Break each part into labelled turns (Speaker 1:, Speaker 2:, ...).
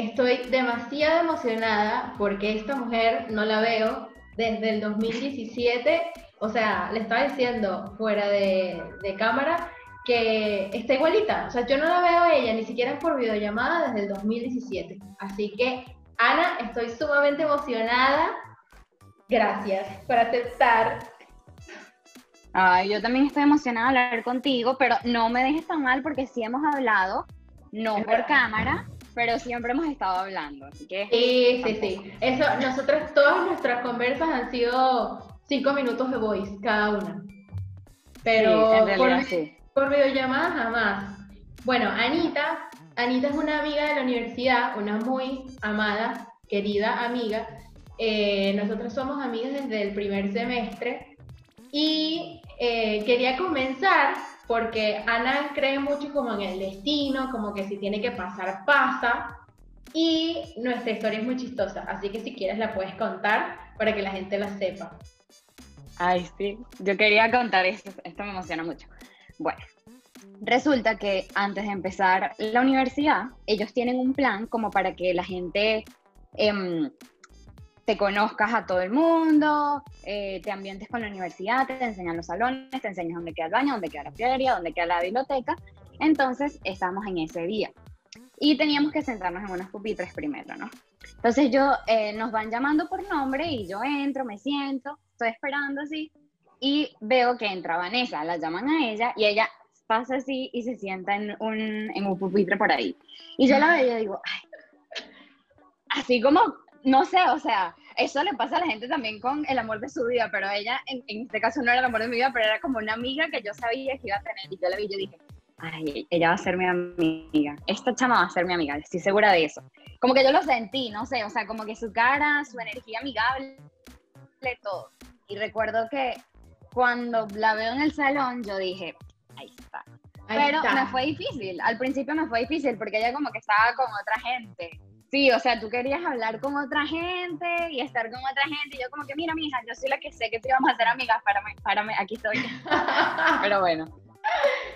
Speaker 1: Estoy demasiado emocionada porque esta mujer no la veo desde el 2017. O sea, le estaba diciendo fuera de, de cámara que está igualita. O sea, yo no la veo a ella ni siquiera por videollamada desde el 2017. Así que, Ana, estoy sumamente emocionada. Gracias por aceptar.
Speaker 2: Ay, yo también estoy emocionada de hablar contigo, pero no me dejes tan mal porque sí hemos hablado, no por cámara, pero siempre hemos estado hablando, así que...
Speaker 1: Sí, sí, sí. Eso, nosotros, todas nuestras conversas han sido cinco minutos de voice cada una. Pero
Speaker 2: en realidad,
Speaker 1: por,
Speaker 2: sí.
Speaker 1: por videollamada jamás. Bueno, Anita, Anita es una amiga de la universidad, una muy amada, querida amiga. Eh, nosotros somos amigas desde el primer semestre y eh, quería comenzar porque Ana cree mucho como en el destino, como que si tiene que pasar, pasa. Y nuestra historia es muy chistosa, así que si quieres la puedes contar para que la gente la sepa.
Speaker 2: Ay, sí. Yo quería contar esto, esto me emociona mucho. Bueno, resulta que antes de empezar la universidad, ellos tienen un plan como para que la gente em, te conozcas a todo el mundo, eh, te ambientes con la universidad, te enseñan los salones, te enseñan dónde queda el baño, dónde queda la feria, dónde queda la biblioteca. Entonces, estábamos en ese día. Y teníamos que sentarnos en unos pupitres primero, ¿no? Entonces yo, eh, nos van llamando por nombre y yo entro, me siento, estoy esperando así, y veo que entra Vanessa, la llaman a ella, y ella pasa así y se sienta en un, en un pupitre por ahí. Y yo la veo y digo, ay, así como, no sé, o sea, eso le pasa a la gente también con el amor de su vida, pero ella, en, en este caso no era el amor de mi vida, pero era como una amiga que yo sabía que iba a tener, y yo la vi y yo dije, ay, ella va a ser mi amiga, esta chama va a ser mi amiga, estoy segura de eso. Como que yo lo sentí, no sé, o sea, como que su cara, su energía amigable, todo. Y recuerdo que cuando la veo en el salón, yo dije, ahí está.
Speaker 1: Ahí
Speaker 2: Pero
Speaker 1: está.
Speaker 2: me fue difícil, al principio me fue difícil porque ella como que estaba con otra gente. Sí, o sea, tú querías hablar con otra gente y estar con otra gente. Y yo como que, mira, mija, yo soy la que sé que te íbamos a hacer amigas, párame, párame, aquí estoy. Pero bueno.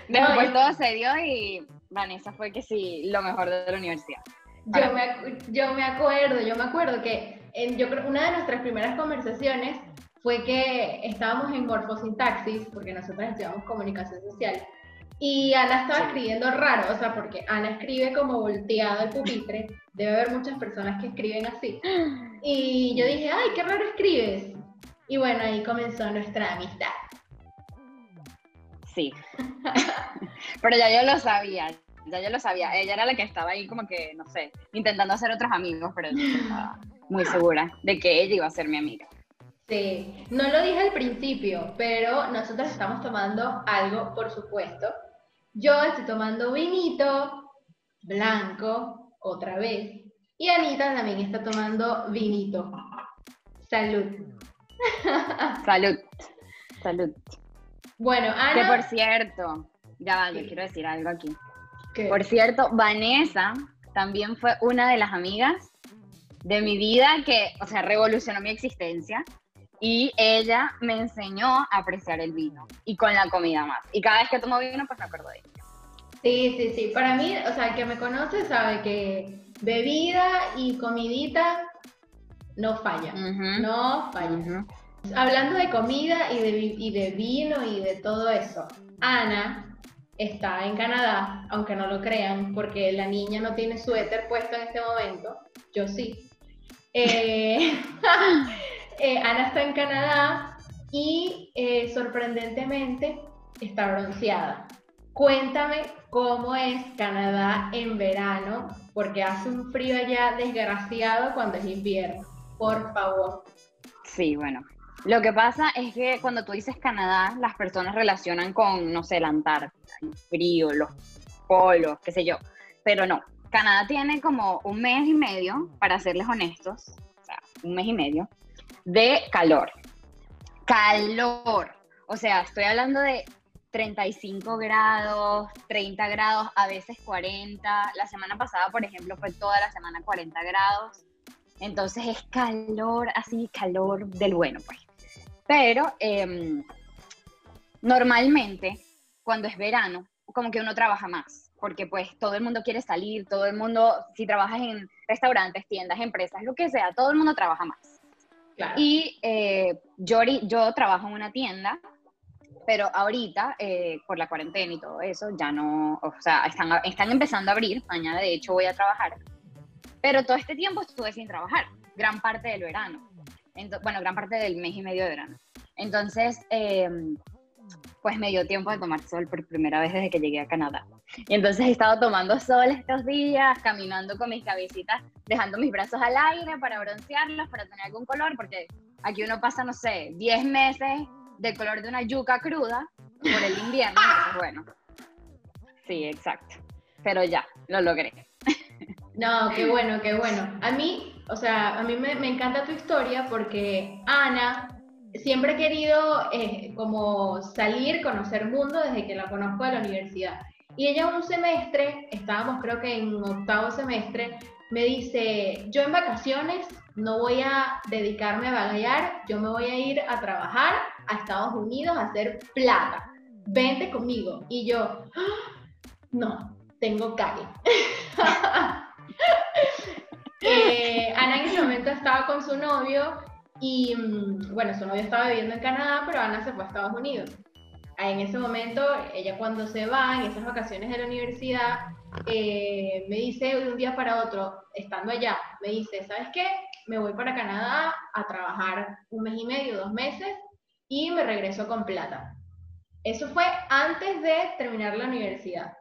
Speaker 2: Después todo se dio y Vanessa fue que sí, lo mejor de la universidad.
Speaker 1: Yo me, yo me acuerdo, yo me acuerdo que en, yo creo una de nuestras primeras conversaciones fue que estábamos en morfosintaxis, porque nosotros estudiamos comunicación social, y Ana estaba escribiendo raro, o sea, porque Ana escribe como volteado el pupitre, debe haber muchas personas que escriben así. Y yo dije, ay, qué raro escribes. Y bueno, ahí comenzó nuestra amistad.
Speaker 2: Sí. Pero ya yo lo sabía, ya yo lo sabía. Ella era la que estaba ahí como que, no sé, intentando hacer otros amigos, pero yo estaba muy segura de que ella iba a ser mi amiga.
Speaker 1: Sí, no lo dije al principio, pero nosotros estamos tomando algo, por supuesto. Yo estoy tomando vinito blanco, otra vez, y Anita también está tomando vinito. Salud.
Speaker 2: Salud. Salud.
Speaker 1: Bueno,
Speaker 2: Que
Speaker 1: Ana.
Speaker 2: por cierto, ya va, yo
Speaker 1: Sí.
Speaker 2: quiero decir algo aquí.
Speaker 1: ¿qué?
Speaker 2: Por cierto, Vanessa también fue una de las amigas de mi vida que, o sea, revolucionó mi existencia. Y ella me enseñó a apreciar el vino y con la comida más. Y cada vez que tomo vino, pues me acuerdo de ella.
Speaker 1: Sí, sí, sí. Para mí, o sea, el que me conoce sabe que bebida y comidita no falla. No falla. Hablando de comida y de, y de vino y de todo eso, Ana está en Canadá, aunque no lo crean, porque la niña no tiene suéter puesto en este momento, yo sí. Eh, eh, Ana está en Canadá y eh, sorprendentemente está bronceada. Cuéntame cómo es Canadá en verano, porque hace un frío allá desgraciado cuando es invierno. Por favor.
Speaker 2: Sí, bueno. Lo que pasa es que cuando tú dices Canadá, las personas relacionan con, no sé, la Antártida, el frío, los polos, qué sé yo. Pero no, Canadá tiene como un mes y medio, para serles honestos, o sea, un mes y medio, de calor. Calor. O sea, estoy hablando de 35 grados, 30 grados, a veces 40. La semana pasada, por ejemplo, fue toda la semana 40 grados. Entonces es calor, así, calor del bueno, pues. Pero em, normalmente, cuando es verano, como que uno trabaja más. porque pues todo el mundo quiere salir, todo el mundo, si trabajas en restaurantes, tiendas, empresas, lo que sea, todo el mundo trabaja más. Y eh, yo, yo trabajo en una tienda, pero ahorita, eh, por la cuarentena y todo eso, ya no, o sea, están, están empezando a abrir, mañana de hecho voy a trabajar, pero todo este tiempo estuve sin trabajar, gran parte del verano, bueno, gran parte del mes y medio de verano. Entonces, eh, pues me dio tiempo de tomar sol por primera vez desde que llegué a Canadá. Y entonces he estado tomando sol estos días, caminando con mis cabecitas, dejando mis brazos al aire para broncearlos, para tener algún color, porque aquí uno pasa, no sé, 10 meses del color de una yuca cruda por el invierno. Entonces, bueno, sí, exacto. Pero ya, lo logré.
Speaker 1: No, qué bueno, qué bueno. A mí, o sea, a mí me, me encanta tu historia porque Ana siempre he querido eh, como salir, conocer mundo desde que la conozco de la universidad. Y ella un semestre, estábamos creo que en octavo semestre, me dice, yo en vacaciones no voy a dedicarme a bagallar, yo me voy a ir a trabajar a Estados Unidos a hacer plata. Vente conmigo. Y yo, ¡Ah! no, tengo calle. eh, Ana en ese momento estaba con su novio y mm, bueno, su novio estaba viviendo en Canadá, pero Ana se fue a Estados Unidos. En ese momento, ella cuando se va, en esas vacaciones de la universidad, eh, me dice de un día para otro, estando allá, me dice, ¿sabes qué? Me voy para Canadá a trabajar un mes y medio, dos meses, y me regreso con plata. Eso fue antes de terminar la universidad.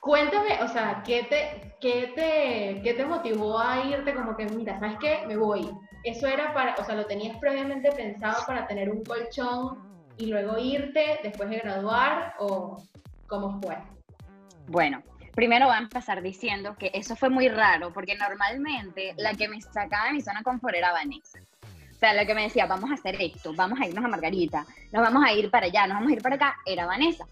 Speaker 1: Cuéntame, o sea, ¿qué te, qué te, qué te motivó a irte como que, mira, ¿sabes qué? Me voy eso era para, o sea, lo tenías previamente pensado para tener un colchón y luego irte después de graduar o cómo fue?
Speaker 2: Bueno, primero voy a empezar diciendo que eso fue muy raro porque normalmente la que me sacaba de mi zona confort era Vanessa. O sea, la que me decía, vamos a hacer esto, vamos a irnos a Margarita, nos vamos a ir para allá, nos vamos a ir para acá, era Vanessa.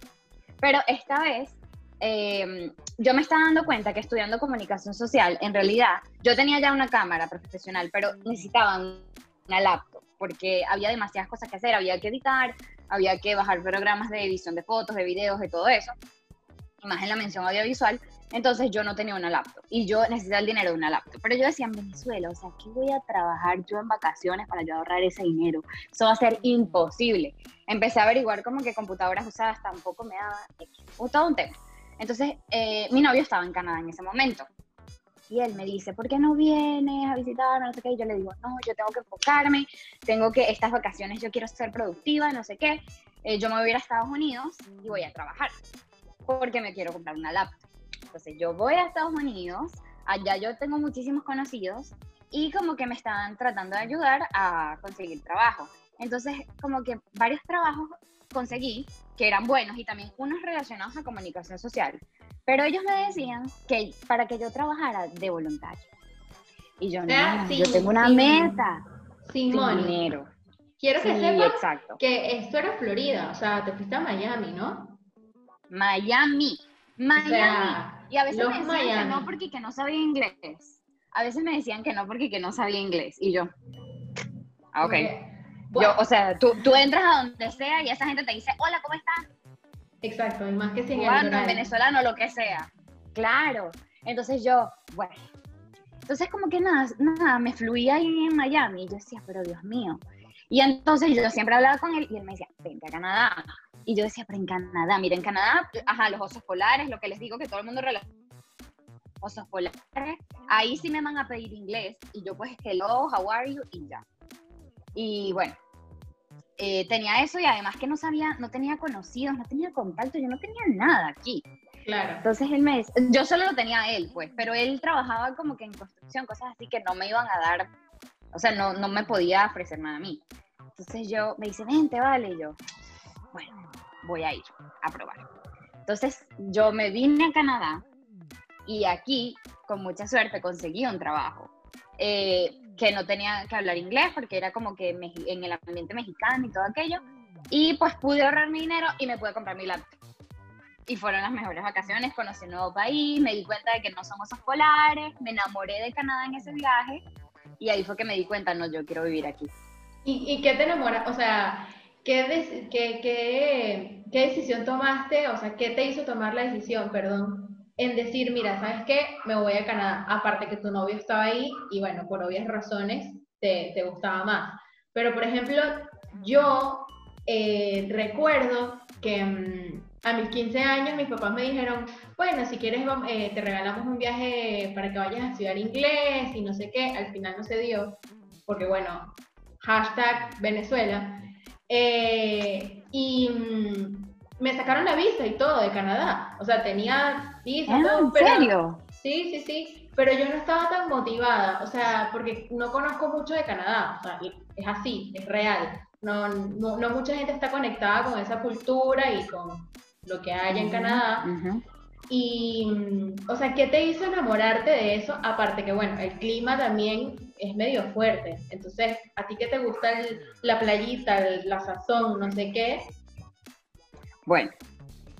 Speaker 2: Pero esta vez Em, yo me estaba dando cuenta que estudiando comunicación social, en realidad, yo tenía ya una cámara profesional, pero necesitaba una laptop, porque había demasiadas cosas que hacer, había que editar, había que bajar programas de edición de fotos, de videos, de todo eso, más en la mención audiovisual, entonces yo no tenía una laptop y yo necesitaba el dinero de una laptop. Pero yo decía en Venezuela, o sea, ¿qué voy a trabajar yo en vacaciones para yo ahorrar ese dinero? Eso va a ser imposible. Empecé a averiguar como que computadoras usadas tampoco me daban, o todo un tema. Entonces, eh, mi novio estaba en Canadá en ese momento. Y él me dice, ¿por qué no vienes a visitarme? No sé qué. Y yo le digo, no, yo tengo que enfocarme, tengo que, estas vacaciones yo quiero ser productiva, no sé qué. Eh, yo me voy a ir a Estados Unidos y voy a trabajar, porque me quiero comprar una laptop. Entonces, yo voy a Estados Unidos, allá yo tengo muchísimos conocidos y como que me están tratando de ayudar a conseguir trabajo. Entonces, como que varios trabajos conseguí que eran buenos y también unos relacionados a comunicación social. Pero ellos me decían que para que yo trabajara de voluntario. Y yo no, yo tengo una meta.
Speaker 1: Sin, dinero. Quiero que sepas que esto era Florida, o sea, te fuiste a Miami, ¿no?
Speaker 2: Miami, Miami. y a veces me decían que no porque que no sabía inglés. A veces me decían que no porque que no sabía inglés. Y yo, ah, ok. Yo, o sea, tú, tú, entras a donde sea y esa gente te dice, hola, ¿cómo estás?
Speaker 1: Exacto, y más que sin
Speaker 2: el venezolano, lo que sea. Claro. Entonces yo, bueno. Entonces como que nada, nada, me fluía ahí en Miami. Y yo decía, pero Dios mío. Y entonces yo siempre hablaba con él y él me decía, vente a Canadá. Y yo decía, pero en Canadá, mira, en Canadá, ajá, los osos polares, lo que les digo que todo el mundo relaciona osos polares, ahí sí me van a pedir inglés. Y yo pues, hello, how are you? Y ya. Y bueno, eh, tenía eso y además que no sabía, no tenía conocidos, no tenía contacto, yo no tenía nada aquí.
Speaker 1: Claro.
Speaker 2: Entonces él me yo solo lo tenía a él, pues, pero él trabajaba como que en construcción, cosas así que no me iban a dar, o sea, no, no me podía ofrecer nada a mí. Entonces yo me dice, vente, vale, y yo, bueno, voy a ir a probar. Entonces yo me vine a Canadá y aquí, con mucha suerte, conseguí un trabajo. Eh, que no tenía que hablar inglés porque era como que en el ambiente mexicano y todo aquello. Y pues pude ahorrar mi dinero y me pude comprar mi laptop. Y fueron las mejores vacaciones, conocí un nuevo país, me di cuenta de que no somos polares, me enamoré de Canadá en ese viaje y ahí fue que me di cuenta, no, yo quiero vivir aquí.
Speaker 1: ¿Y, y qué te enamora? O sea, ¿qué, qué, qué, qué decisión tomaste? O sea, ¿qué te hizo tomar la decisión, perdón? En decir, mira, ¿sabes qué? Me voy a Canadá. Aparte que tu novio estaba ahí y bueno, por obvias razones te, te gustaba más. Pero por ejemplo, yo eh, recuerdo que mm, a mis 15 años mis papás me dijeron, bueno, si quieres eh, te regalamos un viaje para que vayas a estudiar inglés y no sé qué. Al final no se dio, porque bueno, hashtag Venezuela. Eh, y mm, me sacaron la visa y todo de Canadá. O sea, tenía visa y
Speaker 2: ah.
Speaker 1: Sí, sí, sí. Pero yo no estaba tan motivada, o sea, porque no conozco mucho de Canadá. O sea, es así, es real. No, no, no mucha gente está conectada con esa cultura y con lo que hay en Canadá. Y, mm, o sea, ¿qué te hizo enamorarte de eso? Aparte que, bueno, el clima también es medio fuerte. Entonces, ¿a ti qué te gusta la playita, la sazón, no sé qué?
Speaker 2: Bueno,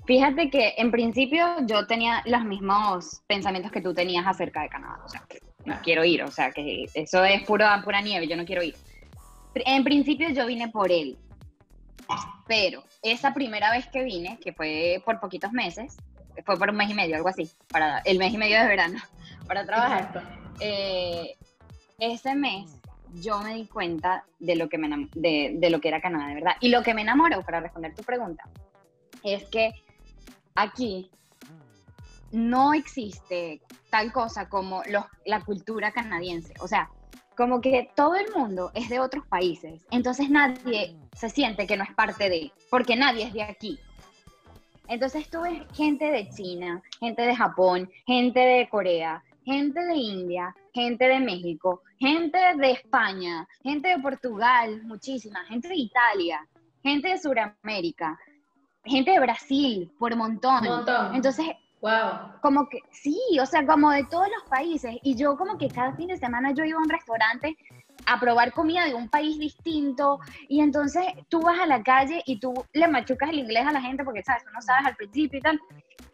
Speaker 2: fíjate que en principio yo tenía los mismos pensamientos que tú tenías acerca de Canadá. O sea, que no quiero ir, o sea, que eso es pura, pura nieve, yo no quiero ir. En principio yo vine por él, pero esa primera vez que vine, que fue por poquitos meses, fue por un mes y medio, algo así, para el mes y medio de verano, para trabajar. Eh, ese mes yo me di cuenta de lo, que me, de, de, lo que era Canadá, de verdad. Y lo que me enamoró, para responder tu pregunta, es que aquí no existe tal cosa como la cultura canadiense. O sea, como que todo el mundo es de otros países, entonces nadie se siente que no es parte de, porque nadie es de aquí. Entonces tuve gente de China, gente de Japón, gente de Corea, gente de India, gente de México, gente de España, gente de Portugal, muchísima, gente de Italia, gente de Sudamérica, gente de Brasil, por montón. montón. Entonces,
Speaker 1: wow.
Speaker 2: como que sí, o sea, como de todos los países. Y yo como que cada fin de semana yo iba a un restaurante a probar comida de un país distinto y entonces tú vas a la calle y tú le machucas el inglés a la gente porque sabes, tú no sabes al principio y tal.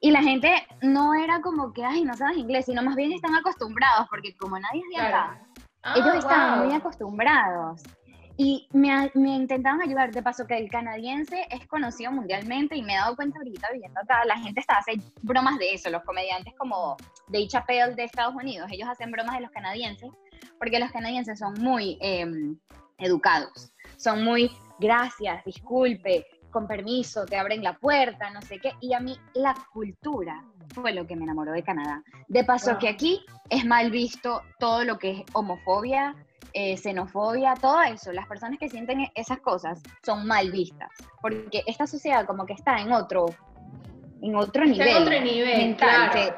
Speaker 2: Y la gente no era como que, ay, no sabes inglés, sino más bien están acostumbrados porque como nadie es de acá, ellos ah, están muy acostumbrados. Y me, me, intentaban ayudar, de paso que el canadiense es conocido mundialmente y me he dado cuenta ahorita viviendo acá, la gente está hace bromas de eso, los comediantes como Dave Chappelle de Estados Unidos, ellos hacen bromas de los canadienses, porque los canadienses son muy em, educados, son muy gracias, disculpe, con permiso, te abren la puerta, no sé qué, y a mí la cultura fue lo que me enamoró de Canadá. De paso que aquí es mal visto todo lo que es homofobia, eh, xenofobia, todo eso, las personas que sienten esas cosas son mal vistas, porque esta sociedad como que está en otro, en otro nivel.
Speaker 1: En otro nivel, claro.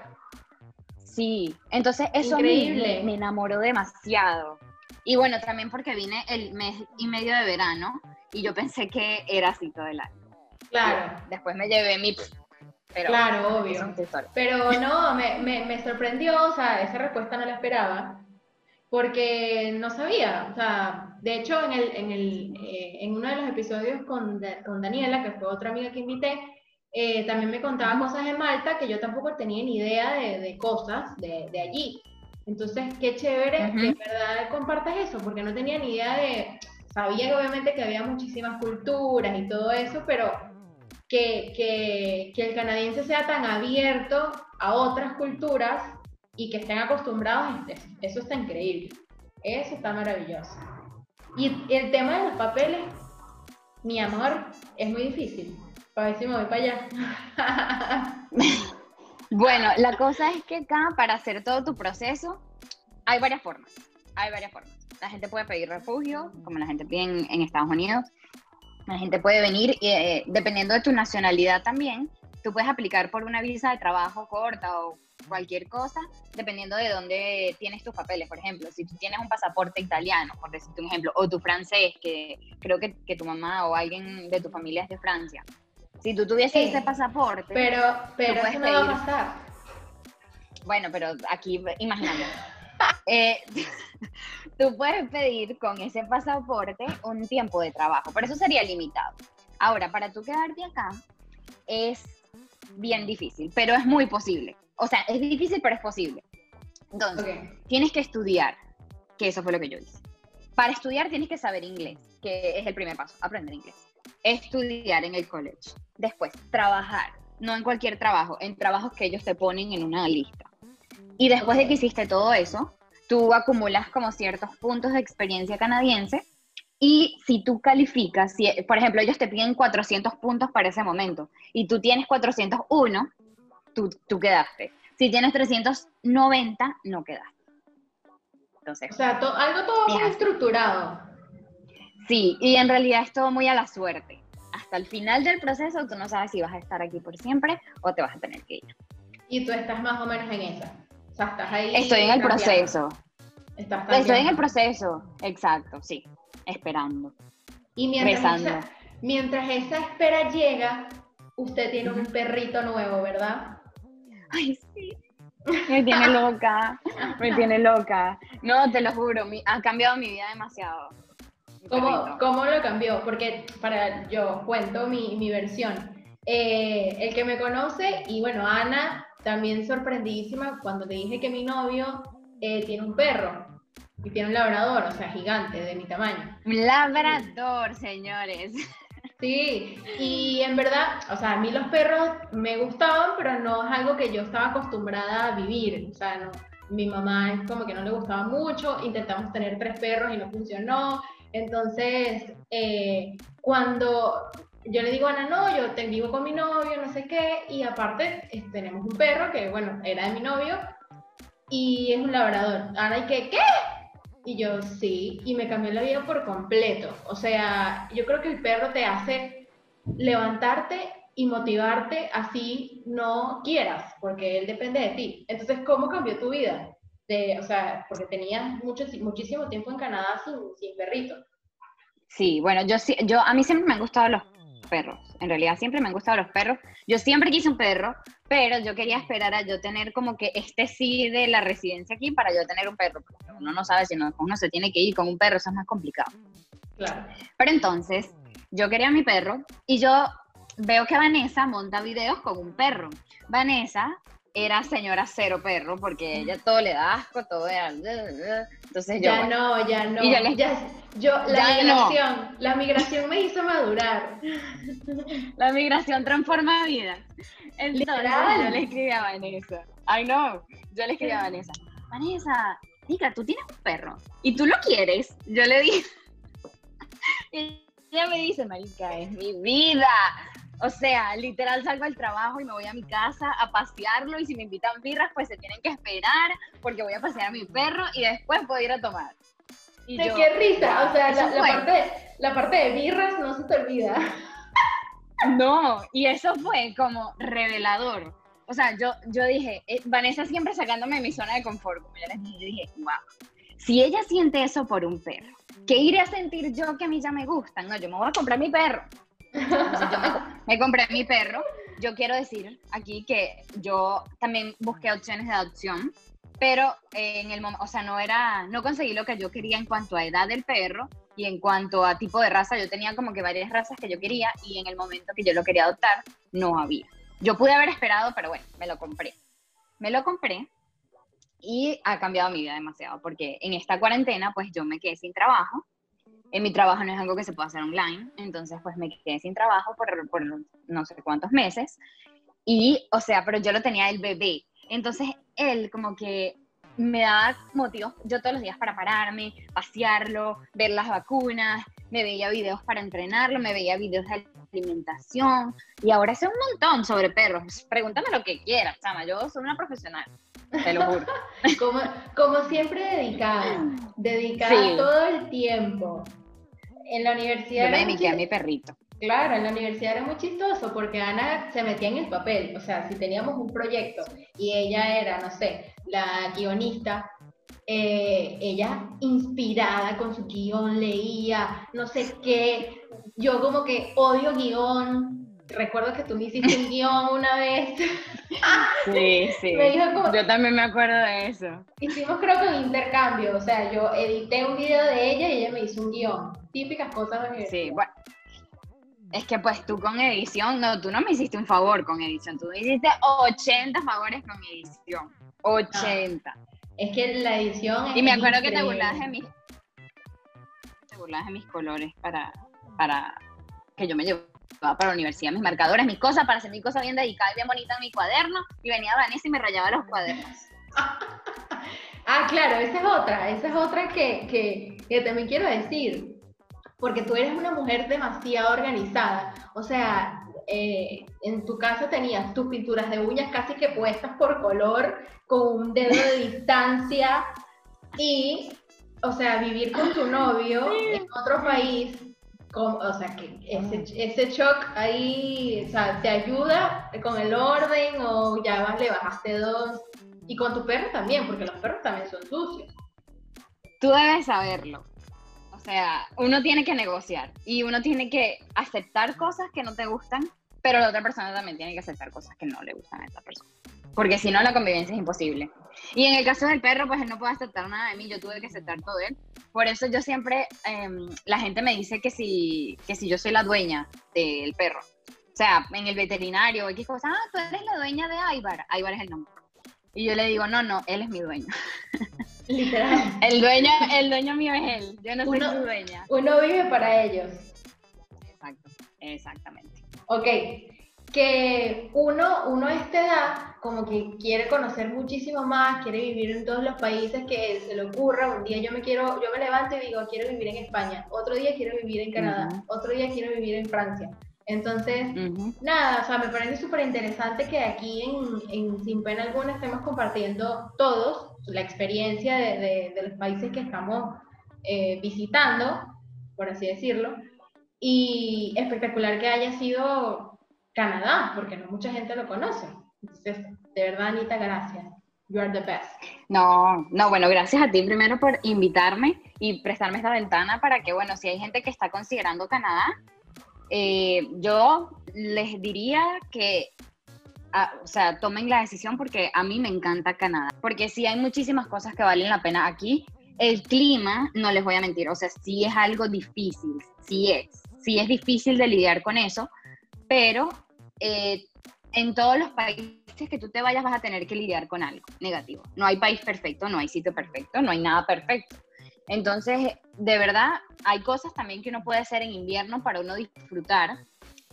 Speaker 2: sí, entonces eso me, me enamoró demasiado. Y bueno, también porque vine el mes y medio de verano y yo pensé que era así todo el año.
Speaker 1: Claro.
Speaker 2: Después me llevé mi...
Speaker 1: Pero, claro, obvio. Pero no, me, me, me, sorprendió, o sea, esa respuesta no la esperaba porque no sabía, o sea, de hecho en, el, en, el, eh, en uno de los episodios con, con, Daniela, que fue otra amiga que invité, eh, también me contaba cosas de Malta que yo tampoco tenía ni idea de, de cosas de, de, allí. Entonces, qué chévere que en verdad compartas eso, porque no tenía ni idea de, sabía que obviamente que había muchísimas culturas y todo eso, pero que, que, que el canadiense sea tan abierto a otras culturas y que estén acostumbrados, eso está increíble. Eso está maravilloso. Y el tema de los papeles, mi amor, es muy difícil. Para ver si me voy para allá.
Speaker 2: bueno, la cosa es que acá, para hacer todo tu proceso, hay varias formas. Hay varias formas. La gente puede pedir refugio, como la gente pide en, Estados Unidos. La gente puede venir, eh, dependiendo de tu nacionalidad también, tú puedes aplicar por una visa de trabajo corta o cualquier cosa, dependiendo de dónde tienes tus papeles. Por ejemplo, si tú tienes un pasaporte italiano, por decirte un ejemplo, o tu francés, que creo que, que tu mamá o alguien de tu familia es de Francia. Si tú tuvieses ese pasaporte,
Speaker 1: pero, pero eso no va a pasar.
Speaker 2: Bueno, pero aquí, imagínate. eh, tú puedes pedir con ese pasaporte un tiempo de trabajo, pero eso sería limitado. Ahora, para tú quedarte acá, es bien difícil, pero es muy posible o sea, es difícil, pero es posible. Entonces, tienes que estudiar, que eso fue lo que yo hice. Para estudiar tienes que saber inglés, que es el primer paso, aprender inglés. Estudiar en el college. Después, trabajar. no en cualquier trabajo, en trabajos que ellos te ponen en una lista. Y después de que hiciste todo eso, tú acumulas como ciertos puntos de experiencia canadiense y si tú calificas, si, por ejemplo, ellos te piden 400 puntos para ese momento y tú tienes 401, tú, tú quedaste. Si tienes 390, no quedaste.
Speaker 1: Entonces, o sea, algo todo muy estructurado.
Speaker 2: Sí, y en realidad es todo muy a la suerte. Hasta el final del proceso tú no sabes si vas a estar aquí por siempre o te vas a tener que ir.
Speaker 1: Y tú estás más o menos en esa. O sea, estás ahí.
Speaker 2: Estoy en el proceso. Estoy en el proceso, exacto, sí esperando.
Speaker 1: Y mientras esa, mientras esa espera llega, usted tiene un perrito nuevo, ¿verdad?
Speaker 2: Ay, sí. Me tiene loca, me tiene loca. No, te lo juro, ha cambiado mi vida demasiado.
Speaker 1: ¿Cómo, ¿Cómo, lo cambió? Porque para yo cuento mi, mi versión. Eh, el que me conoce, y bueno, Ana, también sorprendidísima cuando te dije que mi novio eh, tiene un perro. Y tiene un labrador, o sea, gigante, de mi tamaño.
Speaker 2: Un labrador, señores.
Speaker 1: Sí, y en verdad, o sea, a mí los perros me gustaban, pero no es algo que yo estaba acostumbrada a vivir. O sea, no, mi mamá es como que no le gustaba mucho, intentamos tener tres perros y no funcionó. Entonces, eh, cuando yo le digo a Ana, no, yo te vivo con mi novio, no sé qué, y aparte tenemos un perro que, bueno, era de mi novio, y es un labrador. Ana, ¿y qué? ¿Qué? Y yo, sí, y me cambió la vida por completo. O sea, yo creo que el perro te hace levantarte y motivarte así no quieras, porque él depende de ti. Entonces, ¿cómo cambió tu vida? De, o sea, porque tenías mucho, muchísimo tiempo en Canadá sin, sin perrito.
Speaker 2: Sí, bueno, yo yo a mí siempre me han gustado los perros. En realidad siempre me han gustado los perros. Yo siempre quise un perro, pero yo quería esperar a yo tener como que este sí de la residencia aquí para yo tener un perro. uno no sabe si no, uno se tiene que ir con un perro, eso es más complicado.
Speaker 1: Claro.
Speaker 2: Pero entonces, yo quería mi perro y yo veo que Vanessa monta videos con un perro. Vanessa era señora cero perro porque ella todo le da asco, todo era... Entonces yo...
Speaker 1: Ya no, ya no. yo, la migración, la migración me hizo madurar.
Speaker 2: La migración transforma vidas. Entonces yo le escribí a Vanessa. Ay no, yo le escribí a Vanessa. Vanessa, diga, tú tienes un perro y tú lo quieres. Yo le dije... Y ella me dice, marica, es mi vida. O sea, literal salgo al trabajo y me voy a mi casa a pasearlo y si me invitan birras, pues se tienen que esperar porque voy a pasear a mi perro y después puedo ir a tomar.
Speaker 1: Y ¿De qué risa? o sea, la, parte, la parte de birras no se te olvida.
Speaker 2: No, y eso fue como revelador. O sea, yo, yo dije, eh, Vanessa siempre sacándome de mi zona de confort, como ya les dije, yo dije, wow, si ella siente eso por un perro, ¿qué iré a sentir yo que a mí ya me gustan? No, yo me voy a comprar mi perro me, compré mi perro. Yo quiero decir aquí que yo también busqué opciones de adopción, pero en el momento, o sea, no era, no conseguí lo que yo quería en cuanto a edad del perro y en cuanto a tipo de raza. Yo tenía como que varias razas que yo quería y en el momento que yo lo quería adoptar, no había. Yo pude haber esperado, pero bueno, me lo compré. Me lo compré y ha cambiado mi vida demasiado porque en esta cuarentena, pues yo me quedé sin trabajo en mi trabajo no es algo que se pueda hacer online, entonces pues me quedé sin trabajo por, por no sé cuántos meses. Y, o sea, pero yo lo tenía el bebé. Entonces él como que me daba motivos yo todos los días para pararme, pasearlo, ver las vacunas, me veía videos para entrenarlo, me veía videos de alimentación y ahora sé un montón sobre perros. Pregúntame lo que quieras, chama, yo soy una profesional. Te lo juro.
Speaker 1: como, como siempre dedicada, dedicada todo el tiempo. En la universidad...
Speaker 2: Yo me dediqué a mi perrito.
Speaker 1: Claro, en la universidad era muy chistoso porque Ana se metía en el papel. O sea, si teníamos un proyecto y ella era, no sé, la guionista, eh, ella inspirada con su guion, leía, no sé qué. Yo como que odio guion, recuerdo que tú me hiciste un guion una vez.
Speaker 2: Sí, sí. yo también me acuerdo de eso.
Speaker 1: Hicimos creo que un intercambio, o sea, yo edité un video de ella y ella me hizo un guion. Típicas cosas de
Speaker 2: Sí, bueno. Es que pues tú con edición, no, tú no me hiciste un favor con edición, tú me hiciste 80 favores con edición. 80.
Speaker 1: Es que la edición
Speaker 2: Y me acuerdo que te burlabas de mis te burlabas de mis colores para para que yo me llevo para la universidad mis marcadores, mis cosas, para hacer mi cosa bien dedicada y bien bonita en mi cuaderno, y venía Vanessa y me rayaba los cuadernos.
Speaker 1: ah, claro, esa es otra, esa es otra que, que, que también quiero decir, porque tú eres una mujer demasiado organizada, o sea, eh, en tu casa tenías tus pinturas de uñas casi que puestas por color, con un dedo de distancia, y, o sea, vivir con tu novio en otro país, o sea, que ese, ese shock ahí, o sea, te ayuda con el orden o ya vas, le bajaste dos. Y con tu perro también, porque los perros también son sucios.
Speaker 2: Tú debes saberlo. O sea, uno tiene que negociar y uno tiene que aceptar cosas que no te gustan, pero la otra persona también tiene que aceptar cosas que no le gustan a esa persona porque si no la convivencia es imposible. Y en el caso del perro, pues él no puede aceptar nada de mí, yo tuve que aceptar todo de él. Por eso yo siempre, em, la gente me dice que si, que si yo soy la dueña del perro. O sea, en el veterinario, X cosa, ah, tú eres la dueña de Aibar. Aibar es el nombre. Y yo le digo, no, no, él es mi dueño.
Speaker 1: Literal.
Speaker 2: el, dueño, el dueño mío es él, yo no soy su dueña.
Speaker 1: Uno vive para ellos.
Speaker 2: Exacto, exactamente.
Speaker 1: Ok, que uno, uno a esta edad como que quiere conocer muchísimo más, quiere vivir en todos los países que se le ocurra. Un día yo me quiero, yo me levanto y digo, quiero vivir en España. Otro día quiero vivir en Canadá. Otro día quiero vivir en Francia. Entonces, nada, o sea, me parece súper interesante que aquí en, en, Sin Pena Alguna estemos compartiendo todos la experiencia de, de, los países que estamos eh, visitando, por así decirlo. Y espectacular que haya sido Canadá, porque no mucha gente lo conoce. Entonces, de verdad, Anita, gracias. You are the best.
Speaker 2: No, no, bueno, gracias a ti primero por invitarme y prestarme esta ventana para que, bueno, si hay gente que está considerando Canadá, eh, yo les diría que, ah, o sea, tomen la decisión porque a mí me encanta Canadá, porque sí hay muchísimas cosas que valen la pena aquí. El clima, no les voy a mentir, o sea, sí es algo difícil, sí es, sí es difícil de lidiar con eso, pero eh, en todos los países que tú te vayas vas a tener que lidiar con algo negativo. No hay país perfecto, no hay sitio perfecto, no hay nada perfecto. Entonces, de verdad, hay cosas también que uno puede hacer en invierno para uno disfrutar.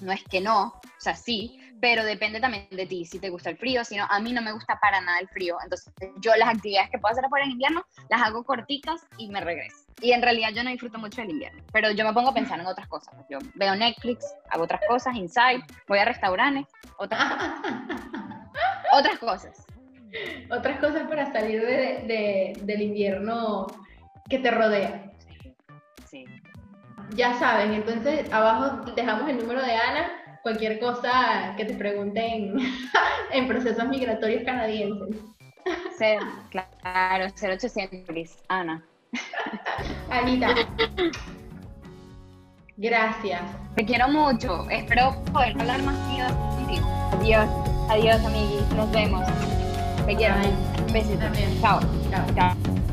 Speaker 2: No es que no, o sea, sí, pero depende también de ti, si te gusta el frío, si no, a mí no me gusta para nada el frío, entonces yo las actividades que puedo hacer afuera en invierno las hago cortitas y me regreso. Y en realidad yo no disfruto mucho del invierno, pero yo me pongo a pensar en otras cosas. Yo veo Netflix, hago otras cosas, inside, voy a restaurantes, otras cosas. otras cosas.
Speaker 1: Otras cosas para salir de, del invierno que te rodea.
Speaker 2: Sí.
Speaker 1: Ya saben, entonces abajo dejamos el número de Ana cualquier cosa que te pregunten en procesos migratorios canadienses.
Speaker 2: Sí, claro, 0800, Ana.
Speaker 1: Anita. Gracias.
Speaker 2: Te quiero mucho. Espero poder hablar más contigo. Adiós. Adiós, amiguis. Nos vemos. Te quiero.
Speaker 1: Bye.
Speaker 2: Besito. Chao.
Speaker 1: Chao. Chao.